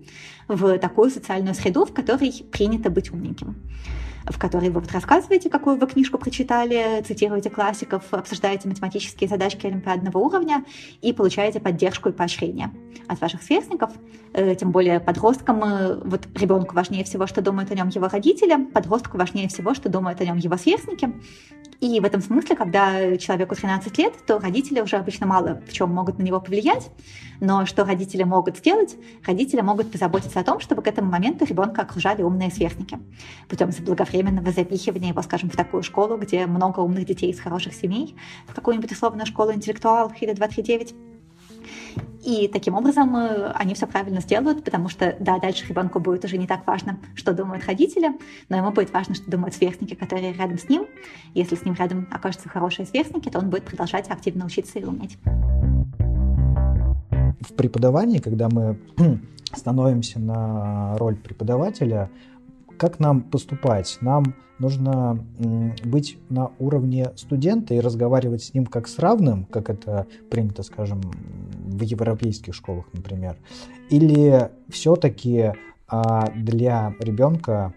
в такую социальную среду, в которой принято быть умненьким в которой вы вот рассказываете, какую вы книжку прочитали, цитируете классиков, обсуждаете математические задачки олимпиадного уровня и получаете поддержку и поощрение от ваших сверстников. Э, тем более подросткам, э, вот ребенку важнее всего, что думают о нем его родители, подростку важнее всего, что думают о нем его сверстники. И в этом смысле, когда человеку 13 лет, то родители уже обычно мало в чем могут на него повлиять. Но что родители могут сделать? Родители могут позаботиться о том, чтобы к этому моменту ребенка окружали умные сверстники. Путем заблаговременного запихивания его, скажем, в такую школу, где много умных детей из хороших семей, в какую-нибудь условную школу интеллектуалов или 239. И таким образом э, они все правильно сделают, потому что, да, дальше ребенку будет уже не так важно, что думают родители, но ему будет важно, что думают сверстники, которые рядом с ним. Если с ним рядом окажутся хорошие сверстники, то он будет продолжать активно учиться и уметь. В преподавании, когда мы становимся на роль преподавателя, как нам поступать? Нам нужно быть на уровне студента и разговаривать с ним как с равным, как это принято, скажем, в европейских школах, например. Или все-таки а, для ребенка,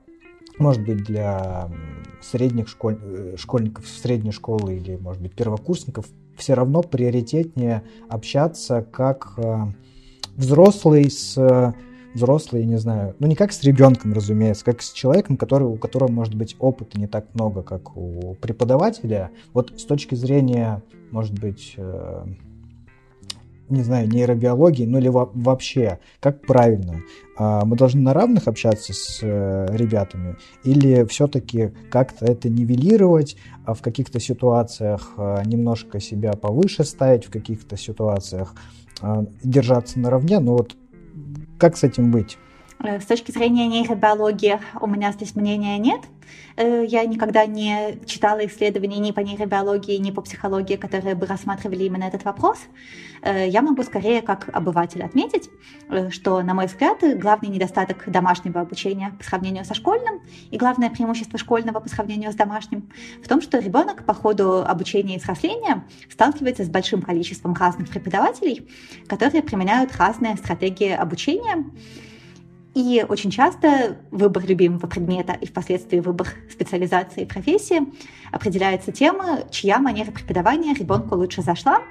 может быть, для средних школь... Э, школьников средней школы или, может быть, первокурсников, все равно приоритетнее общаться как а, взрослый с взрослый, не знаю, ну не как с ребенком, разумеется, как с человеком, который, у которого может быть опыта не так много, как у преподавателя. Вот с точки зрения, может быть, э, не знаю, нейробиологии, ну или вообще, как правильно? А, мы должны на равных общаться с э, ребятами или все-таки как-то это нивелировать, а в каких-то ситуациях э, немножко себя повыше ставить, в каких-то ситуациях держаться наравне, но вот как с этим быть? Э, с точки зрения нейробиологии у меня здесь мнения нет. Э, я никогда не читала исследований ни по нейробиологии, ни по психологии, которые бы рассматривали именно этот вопрос. Э, я могу скорее как обыватель отметить, что, на мой взгляд, главный недостаток домашнего обучения по сравнению со школьным и главное преимущество школьного по сравнению с домашним в том, что ребенок по ходу обучения и взросления сталкивается с большим количеством разных преподавателей, которые применяют разные стратегии обучения, и очень часто выбор любимого предмета и впоследствии выбор специализации и профессии определяется тем, чья манера преподавания ребенку лучше зашла.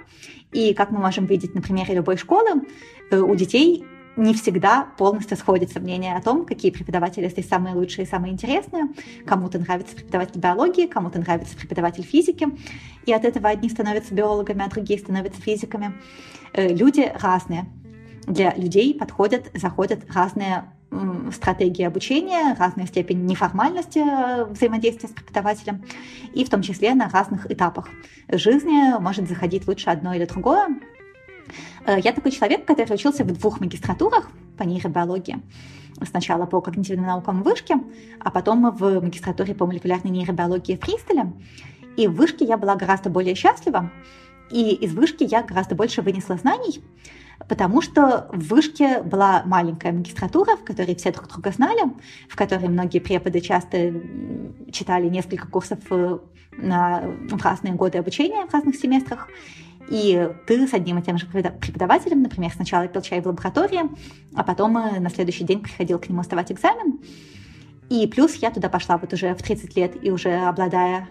И как мы можем видеть на примере любой школы, э, у детей не всегда полностью сходится мнение о том, какие преподаватели здесь самые лучшие и самые интересные. Кому-то нравится преподаватель биологии, кому-то нравится преподаватель физики. И от этого одни становятся биологами, а другие становятся физиками. Э, люди разные. Для людей подходят, заходят разные стратегии обучения, разная степень неформальности э, взаимодействия с преподавателем, и в том числе на разных этапах жизни может заходить лучше одно или другое. Э, я такой человек, который учился в двух магистратурах по нейробиологии. Сначала по когнитивным наукам в Вышке, а потом в магистратуре по молекулярной нейробиологии в Кристале. И в Вышке я была гораздо более счастлива, и из Вышки я гораздо больше вынесла знаний, потому что в вышке была маленькая магистратура, в которой все друг друга знали, в которой многие преподы часто читали несколько курсов э, на, в разные годы обучения в разных семестрах. И ты с одним и тем же преподавателем, например, сначала пил чай в лаборатории, а потом э, на следующий день приходил к нему сдавать экзамен. И плюс я туда пошла вот уже в 30 лет и уже обладая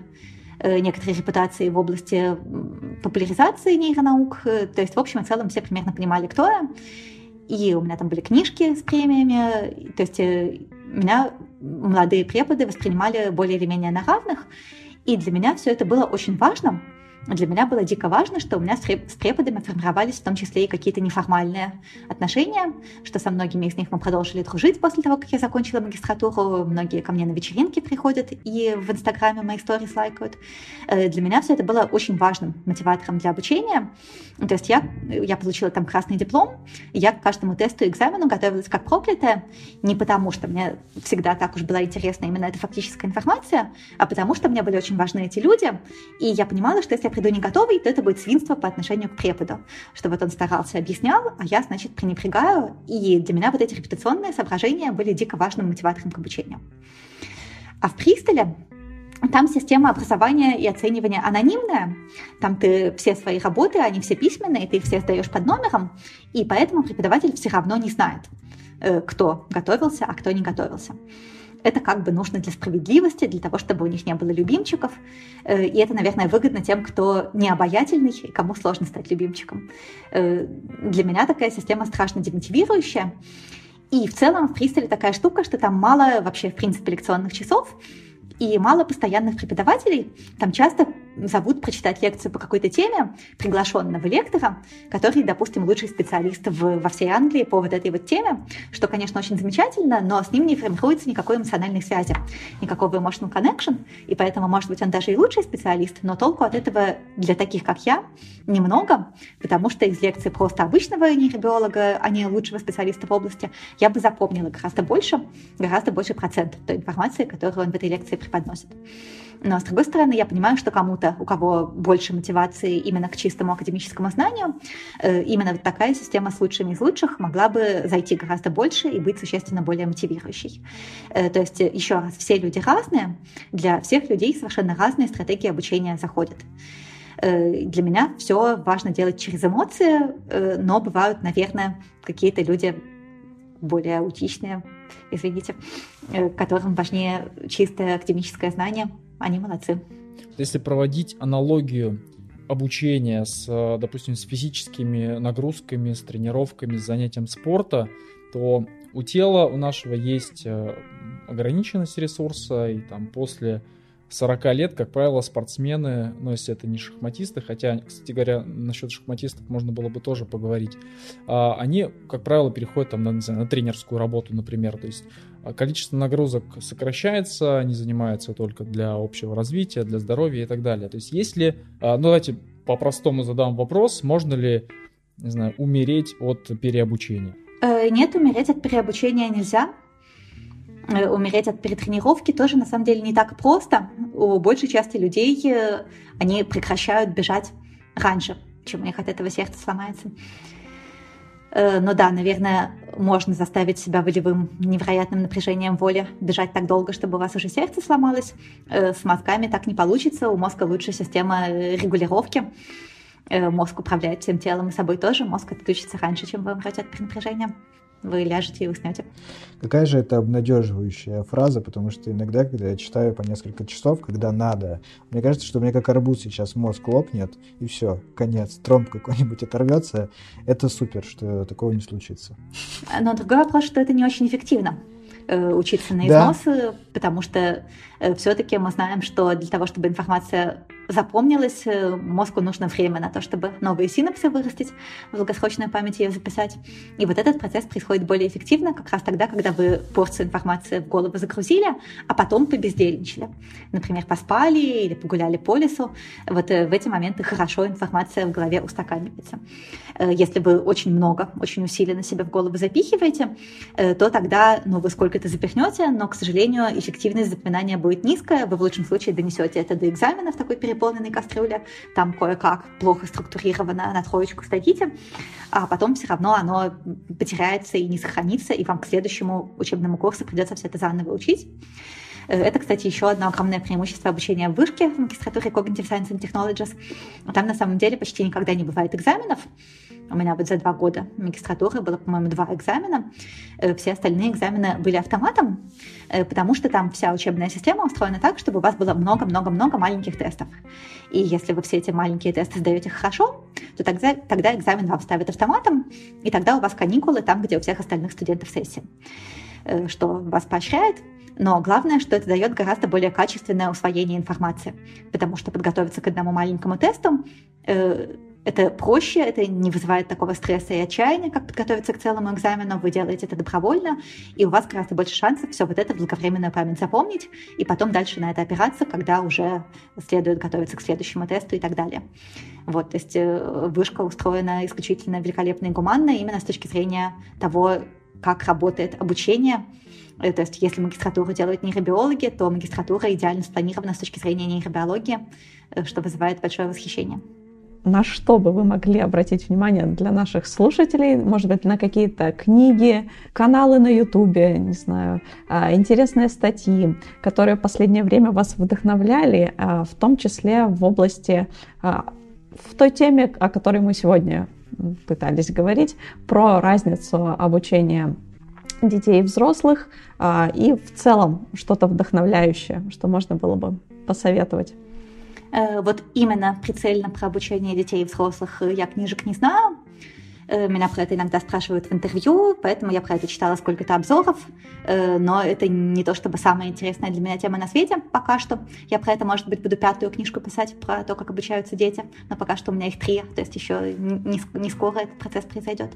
некоторые репутации в области популяризации нейронаук. Э, то есть, в общем и целом, все примерно понимали, кто я. И у меня там были книжки с премиями. То есть, э, меня молодые преподы воспринимали более или менее на равных. И для меня все это было очень важно, для меня было дико важно, что у меня с преподами формировались в том числе и какие-то неформальные отношения, что со многими из них мы продолжили дружить после того, как я закончила магистратуру. Многие ко мне на вечеринки приходят и в Инстаграме мои истории лайкают. Э, для меня все это было очень важным мотиватором для обучения. То есть я, я получила там красный диплом, и я к каждому тесту и экзамену готовилась как проклятая, не потому что мне всегда так уж была интересна именно эта фактическая информация, а потому что мне были очень важны эти люди, и я понимала, что если приду не готовый, то это будет свинство по отношению к преподу, что вот он старался, объяснял, а я, значит, пренебрегаю, и для меня вот эти репутационные соображения были дико важным мотиватором к обучению. А в Пристоле там система образования и оценивания анонимная. Там ты все свои работы, они все письменные, ты их все сдаешь под номером, и поэтому преподаватель все равно не знает, э, кто готовился, а кто не готовился это как бы нужно для справедливости, для того, чтобы у них не было любимчиков. Э, и это, наверное, выгодно тем, кто не обаятельный и кому сложно стать любимчиком. Э, для меня такая система страшно демотивирующая. И в целом в Пристоле такая штука, что там мало вообще, в принципе, лекционных часов. И мало постоянных преподавателей. Там часто зовут прочитать лекцию по какой-то теме приглашенного лектора, который, допустим, лучший специалист в, во всей Англии по вот этой вот теме, что, конечно, очень замечательно, но с ним не формируется никакой эмоциональной связи, никакого emotional connection, и поэтому, может быть, он даже и лучший специалист, но толку от этого для таких, как я, немного, потому что из лекции просто обычного нейробиолога, а не лучшего специалиста в области, я бы запомнила гораздо больше, гораздо больше процентов той информации, которую он в этой лекции преподносит. Но, с другой стороны, я понимаю, что кому-то, у кого больше мотивации именно к чистому академическому знанию, э, именно вот такая система с лучшими из лучших могла бы зайти гораздо больше и быть существенно более мотивирующей. Э, то есть, еще раз, все люди разные, для всех людей совершенно разные стратегии обучения заходят. Э, для меня все важно делать через эмоции, но бывают, наверное, какие-то люди более аутичные, извините, которым важнее чистое академическое знание – они молодцы. Если проводить аналогию обучения с, допустим, с физическими нагрузками, с тренировками, с занятием спорта, то у тела у нашего есть э, ограниченность ресурса, и там после 40 лет, как правило, спортсмены, ну, если это не шахматисты, хотя, кстати говоря, насчет шахматистов можно было бы тоже поговорить, а, они, как правило, переходят там, на, на тренерскую работу, например, то есть а, количество нагрузок сокращается, они занимаются только для общего развития, для здоровья и так далее. То есть если, а, ну, давайте по-простому задам вопрос, можно ли, не знаю, умереть от переобучения? Э, нет, умереть от переобучения нельзя. Э, умереть от перетренировки тоже на самом деле не так просто. У большей части людей э, они прекращают бежать раньше, чем у них от этого сердце сломается. Э, но да, наверное, можно заставить себя волевым невероятным напряжением воли бежать так долго, чтобы у вас уже сердце сломалось. С мозгами так не получится. У мозга лучшая система регулировки. Мозг управляет всем телом и собой тоже. Мозг отключится раньше, чем вы умрете от перенапряжения вы ляжете и уснете. Какая же это обнадеживающая фраза, потому что иногда, когда я читаю по несколько часов, когда надо, мне кажется, что у меня как арбуз сейчас мозг лопнет, и все, конец, тромб какой-нибудь оторвется. Это супер, что такого не случится. Но другой вопрос, что это не очень эффективно э, учиться на износ, да. потому что э, все-таки мы знаем, что для того, чтобы информация запомнилось, э, мозгу нужно время на то, чтобы новые синапсы вырастить, в долгосрочную память ее записать. И вот этот процесс происходит более эффективно как раз тогда, когда вы порцию информации в голову загрузили, а потом побездельничали. Например, поспали или погуляли по лесу. Вот э, в эти моменты хорошо информация в голове устаканивается. Э, если вы очень много, очень усиленно себе в голову запихиваете, то тогда ну, вы сколько-то запихнете, но, к сожалению, эффективность запоминания будет низкая. Вы в лучшем случае донесете это до экзамена в такой период переполненной кастрюле, там кое-как плохо структурировано на троечку сдадите, а потом все равно оно потеряется и не сохранится, и вам к следующему учебному курсу придется все это заново учить. Э, это, кстати, еще одно огромное преимущество обучения в вышке в магистратуре Cognitive Science and Technologies. Там на самом деле почти никогда не бывает экзаменов. У меня вот за два года магистратуры было, по-моему, два экзамена. Э, все остальные экзамены были автоматом, э, потому что там вся учебная система устроена так, чтобы у вас было много-много-много маленьких тестов. И если вы все эти маленькие тесты сдаете хорошо, то тогда, тогда экзамен вам ставят автоматом, и тогда у вас каникулы там, где у всех остальных студентов сессия что вас поощряет, но главное, что это дает гораздо более качественное усвоение информации, потому что подготовиться к одному маленькому тесту э, это проще, это не вызывает такого стресса и отчаяния, как подготовиться к целому экзамену. Вы делаете это добровольно, и у вас гораздо больше шансов все вот это в долговременную память запомнить, и потом дальше на это опираться, когда уже следует готовиться к следующему тесту и так далее. Вот, то есть э, вышка устроена исключительно великолепно и гуманно именно с точки зрения того, как работает обучение, Э, то есть если магистратуру делают нейробиологи, то магистратура идеально спланирована с точки зрения нейробиологии, э, что вызывает большое восхищение. На что бы вы могли обратить внимание для наших слушателей? Может быть, на какие-то книги, каналы на Ютубе, не знаю, а, интересные статьи, которые в последнее время вас вдохновляли, а, в том числе в области, а, в той теме, о которой мы сегодня пытались говорить, про разницу обучения детей и взрослых, и в целом что-то вдохновляющее, что можно было бы посоветовать. Э, вот именно прицельно про обучение детей и взрослых я книжек не знаю. Э, меня про это иногда спрашивают в интервью, поэтому я про это читала сколько-то обзоров, э, но это не то чтобы самая интересная для меня тема на свете пока что. Я про это, может быть, буду пятую книжку писать, про то, как обучаются дети, но пока что у меня их три, то есть еще не, не скоро этот процесс произойдет.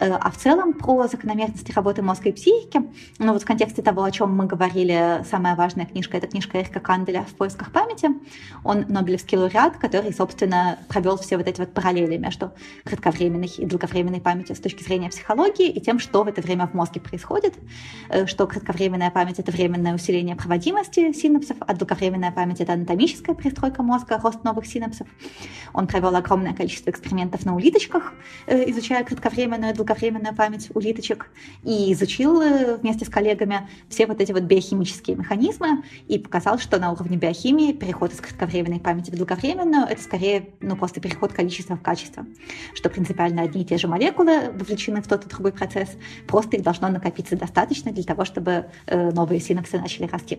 Э, а в целом про закономерности работы мозга и психики, ну вот в контексте того, о чем мы говорили, самая важная книжка — это книжка Эрика Канделя «В поисках памяти». Он Нобелевский лауреат, который, собственно, провел все вот эти вот параллели между кратковременной и долговременной памятью с точки зрения психологии и тем, что в это время в мозге происходит, э, что кратковременная память — это временное усиление проводимости синапсов, а долговременная память — это анатомическая пристройка мозга, рост новых синапсов. Он провел огромное количество экспериментов на улиточках, э, изучая кратковременную и долговременную память улиточек и изучил э, вместе с коллегами все вот эти вот биохимические механизмы и показал, что на уровне биохимии переход из кратковременной памяти в долговременную — это скорее ну, просто переход количества в качество, что принципиально одни и те же молекулы вовлечены в тот и другой процесс, просто их должно накопиться достаточно для того, чтобы э, новые синапсы начали расти.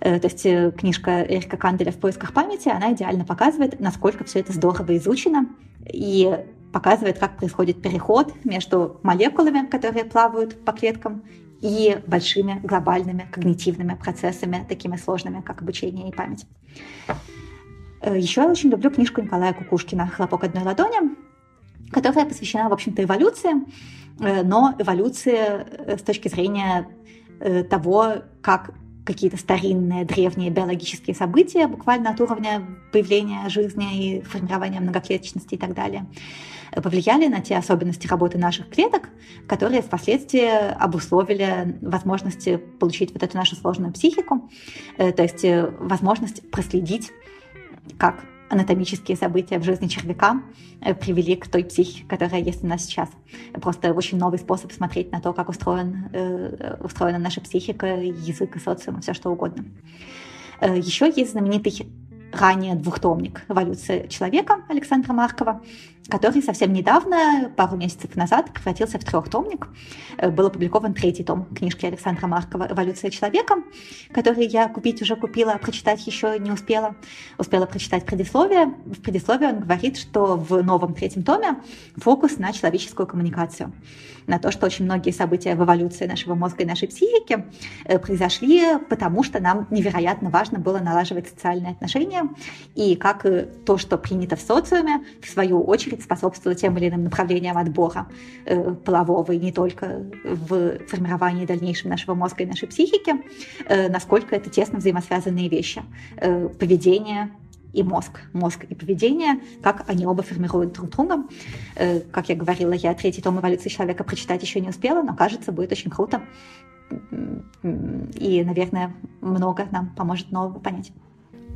Э, то есть книжка Эрика Канделя «В поисках памяти», она идеально показывает, насколько все это здорово изучено, и показывает, как происходит переход между молекулами, которые плавают по клеткам, и большими глобальными когнитивными процессами, такими сложными, как обучение и память. Э, Еще я очень люблю книжку Николая Кукушкина «Хлопок одной ладони», которая посвящена, в общем-то, эволюции, э, но эволюции э, с точки зрения того, как какие-то старинные, древние биологические события, буквально от уровня появления жизни и формирования многоклеточности и так далее, повлияли на те особенности работы наших клеток, которые впоследствии обусловили возможности получить вот эту нашу сложную психику, э, то есть э, возможность проследить, как анатомические события в жизни червяка э, привели к той психике, которая есть у нас сейчас. Просто очень новый способ смотреть на то, как устроен, устроена наша психика, язык и социум, все что угодно. Еще есть знаменитый ранее двухтомник «Эволюция человека» Александра Маркова, который совсем недавно, пару месяцев назад, превратился в трехтомник. Э, был опубликован третий том книжки Александра Маркова «Эволюция человека», который я купить уже купила, а прочитать еще не успела. Успела прочитать предисловие. В предисловии он говорит, что в новом третьем томе фокус на человеческую коммуникацию на то, что очень многие события в эволюции нашего мозга и нашей психики э, произошли, потому что нам невероятно важно было налаживать социальные отношения, и как э, то, что принято в социуме, в свою очередь способствовало тем или иным направлениям отбора э, полового и не только в формировании дальнейшем нашего мозга и нашей психики, насколько это тесно взаимосвязанные вещи. Поведение, и мозг. Мозг и поведение, как они оба формируют друг друга. Э, как я говорила, я третий том эволюции человека прочитать еще не успела, но кажется, будет очень круто. И, наверное, много нам поможет нового понять.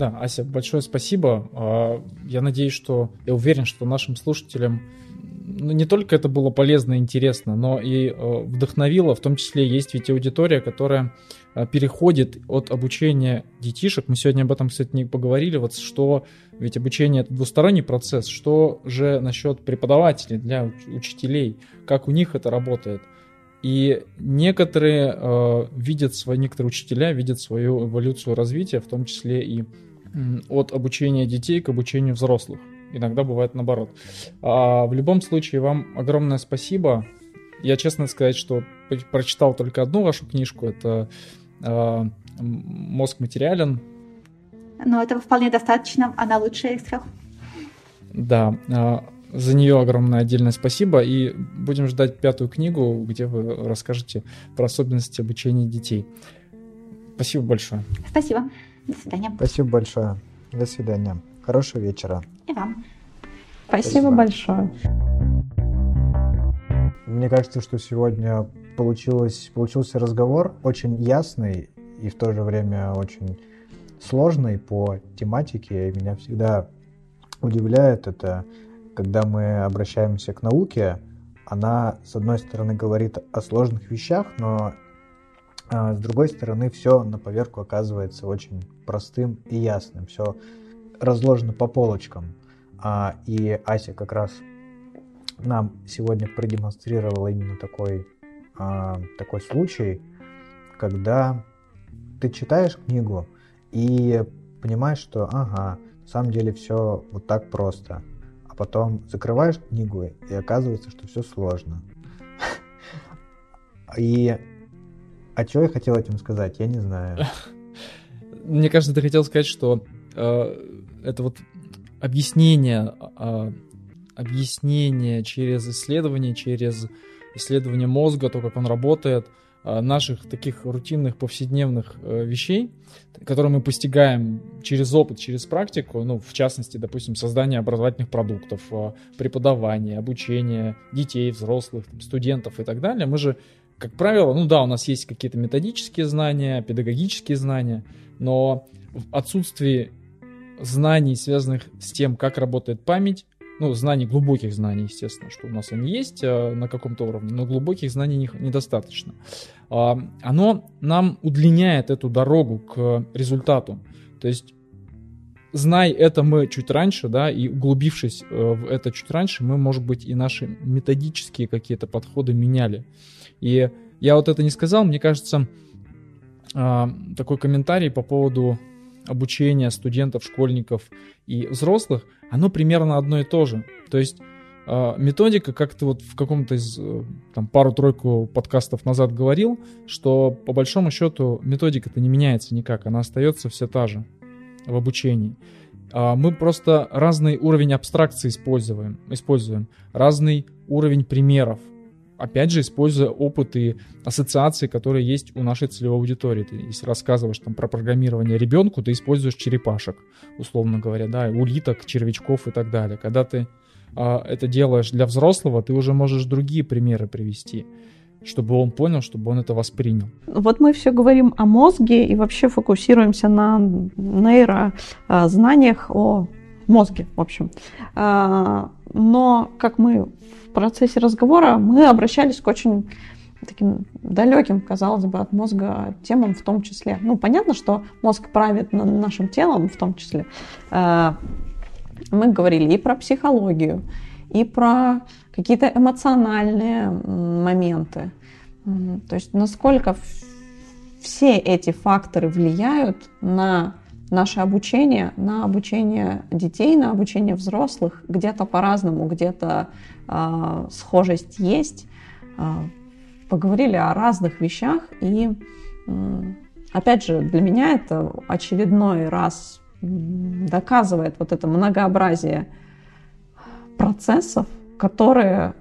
Да, Ася, большое спасибо. А, я надеюсь, что я уверен, что нашим слушателям ну, не только это было полезно и интересно, но и э, вдохновило, в том числе есть ведь аудитория, которая э, переходит от обучения детишек. Мы сегодня об этом, кстати, не поговорили, вот что ведь обучение это двусторонний процесс, что же насчет преподавателей для учителей, как у них это работает. И некоторые э, видят свои, некоторые учителя видят свою эволюцию развития, в том числе и от обучения детей к обучению взрослых иногда бывает наоборот. А, в любом случае, вам огромное спасибо. Я, честно сказать, что прочитал только одну вашу книжку, это а, «Мозг материален». Но этого вполне достаточно, она лучшая из трех. Да, а, за нее огромное отдельное спасибо. И будем ждать пятую книгу, где вы расскажете про особенности обучения детей. Спасибо большое. Спасибо. До свидания. Спасибо большое. До свидания. Хорошего вечера. И вам. Спасибо, Спасибо. большое. Мне кажется, что сегодня получилось, получился разговор очень ясный и в то же время очень сложный по тематике. И меня всегда удивляет это, когда мы обращаемся к науке, она, с одной стороны, говорит о сложных вещах, но а, с другой стороны, все на поверку оказывается очень простым и ясным. Все разложено по полочкам. А, и Ася как раз нам сегодня продемонстрировала именно такой, а, такой случай, когда ты читаешь книгу и понимаешь, что ага, на самом деле все вот так просто. А потом закрываешь книгу, и оказывается, что все сложно. И... А что я хотел этим сказать, я не знаю. Мне кажется, ты хотел сказать, что э, это вот объяснение, э, объяснение через исследование, через исследование мозга, то, как он работает, э, наших таких рутинных повседневных э, вещей, которые мы постигаем через опыт, через практику, ну, в частности, допустим, создание образовательных продуктов, э, преподавание, обучение детей, взрослых, студентов и так далее, мы же как правило, ну да, у нас есть какие-то методические знания, педагогические знания, но в отсутствии знаний, связанных с тем, как работает память, ну, знаний, глубоких знаний, естественно, что у нас они есть э, на каком-то уровне, но глубоких знаний не, недостаточно. Э, оно нам удлиняет эту дорогу к результату. То есть, знай это мы чуть раньше, да, и углубившись э, в это чуть раньше, мы, может быть, и наши методические какие-то подходы меняли. И я вот это не сказал, мне кажется, а, такой комментарий по поводу обучения студентов, школьников и взрослых, оно примерно одно и то же. То есть а, методика, как ты вот в каком-то из э, там пару-тройку подкастов назад говорил, что по большому счету методика-то не меняется никак, она остается все та же в обучении. А, мы просто разный уровень абстракции используем, используем разный уровень примеров, опять же, используя опыт и ассоциации, которые есть у нашей целевой аудитории. Ты, если рассказываешь там про программирование ребенку, ты используешь черепашек, условно говоря, да, улиток, червячков и так далее. Когда ты а, это делаешь для взрослого, ты уже можешь другие примеры привести чтобы он понял, чтобы он это воспринял. Вот мы все говорим о мозге и вообще фокусируемся на нейрознаниях о мозге, в общем. А, но, как мы в процессе разговора мы обращались к очень таким далеким, казалось бы, от мозга темам в том числе. Ну, понятно, что мозг правит над нашим телом в том числе. Э, мы говорили и про психологию, и про какие-то эмоциональные моменты. То есть насколько все эти факторы влияют на наше обучение, на обучение детей, на обучение взрослых, где-то по-разному, где-то э, схожесть есть. Э, поговорили о разных вещах, и э, опять же, для меня это очередной раз доказывает вот это многообразие процессов, которые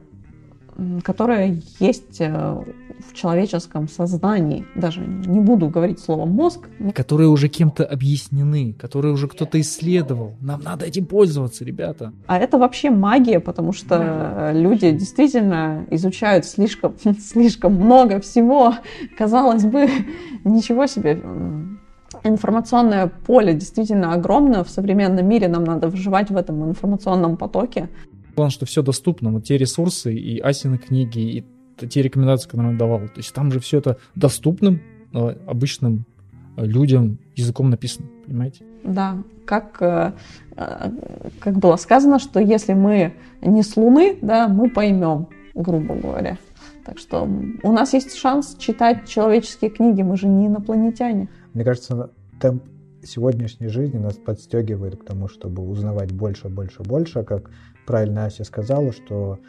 которое есть э, в человеческом сознании. Даже не буду говорить слово мозг. Которые уже кем-то объяснены, которые уже кто-то исследовал. Нам надо этим пользоваться, ребята. А это вообще магия, потому что люди действительно изучают слишком, слишком много всего. Казалось бы, ничего себе информационное поле действительно огромное в современном мире, нам надо выживать в этом информационном потоке. Главное, что все доступно. Вот те ресурсы и Асины книги, и те рекомендации, которые он давал. То есть там же все это доступным э, обычным э, людям языком написано, понимаете? Да, как, э, как было сказано, что если мы не с Луны, да, мы поймем, грубо говоря. Так что у нас есть шанс читать человеческие книги, мы же не инопланетяне. Мне кажется, темп сегодняшней жизни нас подстегивает к тому, чтобы узнавать больше, больше, больше, как правильно Ася сказала, что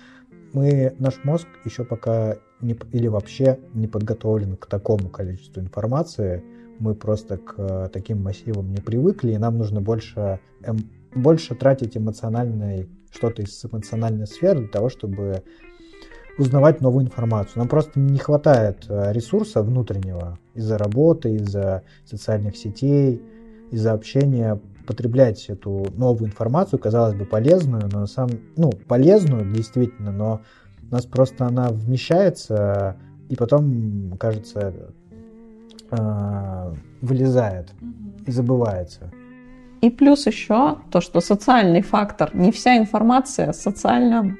мы, наш мозг еще пока не, или вообще не подготовлен к такому количеству информации. Мы просто к э, таким массивам не привыкли, и нам нужно больше, эм, больше тратить эмоциональной, что-то из эмоциональной сферы для того, чтобы узнавать новую информацию. Нам просто не хватает э, ресурса внутреннего из-за работы, из-за социальных сетей, из-за общения потреблять эту новую информацию, казалось бы, полезную, но на самом... Ну, полезную, действительно, но у нас просто она вмещается и потом, кажется, а, вылезает и забывается. И плюс еще то, что социальный фактор, не вся информация социально,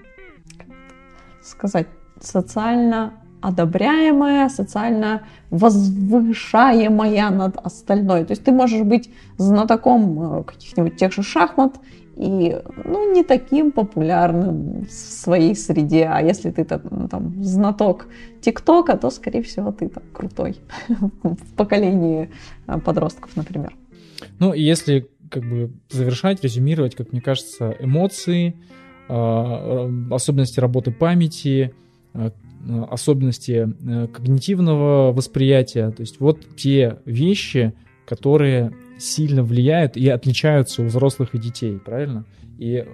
сказать, социально одобряемая, социально возвышаемая над остальной. То есть ты можешь быть знатоком э, каких-нибудь тех же шахмат и ну, не таким популярным в своей среде. А если ты там, там знаток ТикТока, то, скорее всего, ты там крутой в поколении э, подростков, например. Ну, если как бы завершать, резюмировать, как мне кажется, эмоции, особенности работы памяти, особенности когнитивного восприятия. То есть вот те вещи, которые сильно влияют и отличаются у взрослых и детей, правильно? И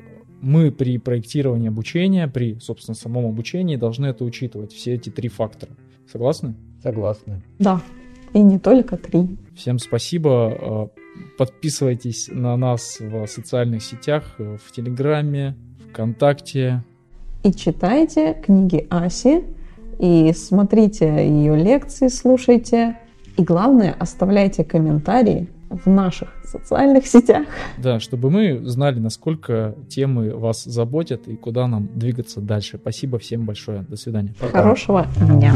мы при проектировании обучения, при, собственно, самом обучении должны это учитывать, все эти три фактора. Согласны? Согласны. Да, и не только три. Всем спасибо. Подписывайтесь на нас в социальных сетях, в Телеграме, ВКонтакте. И читайте книги Аси, и смотрите ее лекции, слушайте. И главное, оставляйте комментарии в наших социальных сетях. Да, чтобы мы знали, насколько темы вас заботят и куда нам двигаться дальше. Спасибо всем большое. До свидания. Пока. Хорошего дня.